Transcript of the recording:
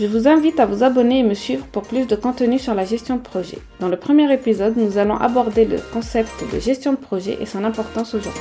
Je vous invite à vous abonner et me suivre pour plus de contenu sur la gestion de projet. Dans le premier épisode, nous allons aborder le concept de gestion de projet et son importance aujourd'hui.